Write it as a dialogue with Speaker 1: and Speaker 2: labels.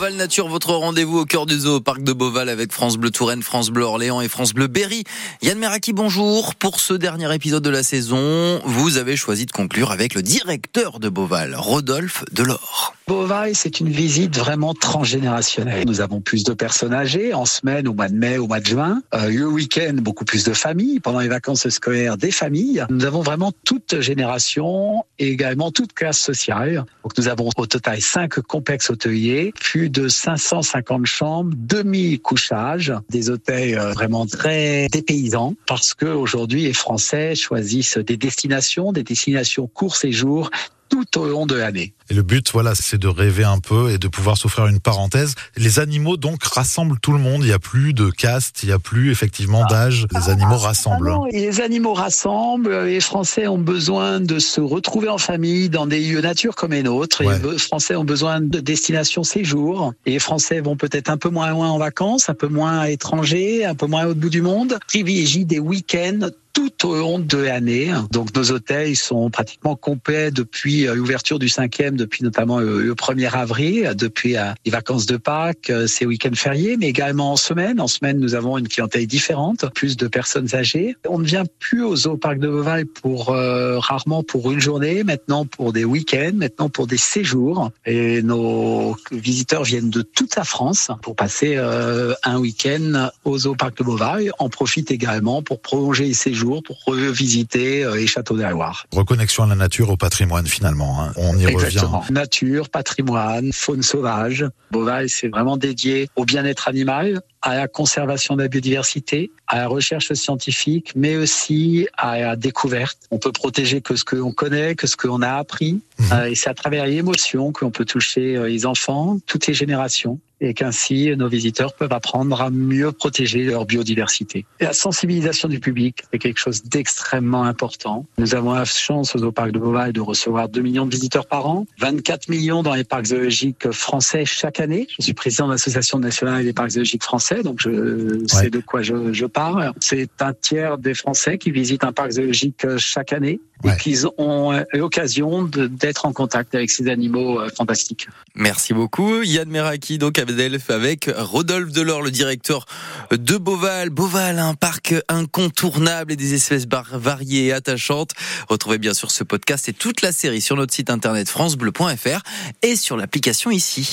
Speaker 1: Beauval Nature, votre rendez-vous au cœur du zoo au parc de Beauval avec France Bleu Touraine, France Bleu Orléans et France Bleu Berry. Yann Meraki, bonjour. Pour ce dernier épisode de la saison, vous avez choisi de conclure avec le directeur de Beauval, Rodolphe Delors.
Speaker 2: Beauval, c'est une visite vraiment transgénérationnelle. Nous avons plus de personnes âgées en semaine, au mois de mai, au mois de juin. Euh, le week-end, beaucoup plus de familles. Pendant les vacances scolaires, des familles. Nous avons vraiment toute génération et également toute classe sociale. Nous avons au total cinq complexes hôteliers, plus de 550 chambres, 2000 couchages, des hôtels euh, vraiment très dépaysants parce que aujourd'hui les Français choisissent des destinations, des destinations court séjour tout au long de l'année.
Speaker 3: Et le but, voilà, c'est de rêver un peu et de pouvoir s'offrir une parenthèse. Les animaux, donc, rassemblent tout le monde. Il n'y a plus de caste, il n'y a plus, effectivement, d'âge. Les animaux rassemblent.
Speaker 2: Ah les animaux rassemblent. Les Français ont besoin de se retrouver en famille dans des lieux nature comme les nôtres. Les Français ont besoin de destinations séjour. Et les Français vont peut-être un peu moins loin en vacances, un peu moins à l'étranger, un peu moins au bout du monde. Privilégient des week-ends tout au long de l'année. Donc nos hôtels sont pratiquement complets depuis euh, l'ouverture du cinquième, depuis notamment le 1er avril, depuis euh, les vacances de Pâques, euh, ces week-ends fériés, mais également en semaine. En semaine, nous avons une clientèle différente, plus de personnes âgées. On ne vient plus au zoo parc de Beauval pour rarement pour une journée, maintenant pour des week-ends, maintenant pour des séjours. Et nos visiteurs viennent de toute la France pour passer un week-end au zoo parc de Beauval. En profitent également pour prolonger les séjours pour revisiter euh, les châteaux de la Loire.
Speaker 3: Reconnexion à la nature, au patrimoine finalement. Hein. On y
Speaker 2: Exactement.
Speaker 3: revient.
Speaker 2: Nature, patrimoine, faune sauvage. Beauval, c'est vraiment dédié au bien-être animal, à la conservation de la biodiversité, à la recherche scientifique, mais aussi à la découverte. On peut protéger que ce que l'on connaît, que ce qu'on a appris. Mhm. Euh, et c'est à travers l'émotion qu'on peut toucher euh, les enfants, toutes les générations et qu'ainsi nos visiteurs peuvent apprendre à mieux protéger leur biodiversité. Et la sensibilisation du public est quelque chose d'extrêmement important. Nous avons la chance au Zooparc de Beauval de recevoir 2 millions de visiteurs par an, 24 millions dans les parcs zoologiques français chaque année. Je suis président de l'Association nationale des parcs zoologiques français, donc je sais de quoi je, je parle. C'est un tiers des Français qui visitent un parc zoologique chaque année et qu'ils ont l'occasion d'être en contact avec ces animaux euh, fantastiques.
Speaker 1: Merci beaucoup Yann Meraki, donc avec Rodolphe Delors, le directeur de Beauval. Beauval, un parc incontournable et des espèces variées et attachantes. Retrouvez bien sûr ce podcast et toute la série sur notre site internet francebleu.fr et sur l'application ici.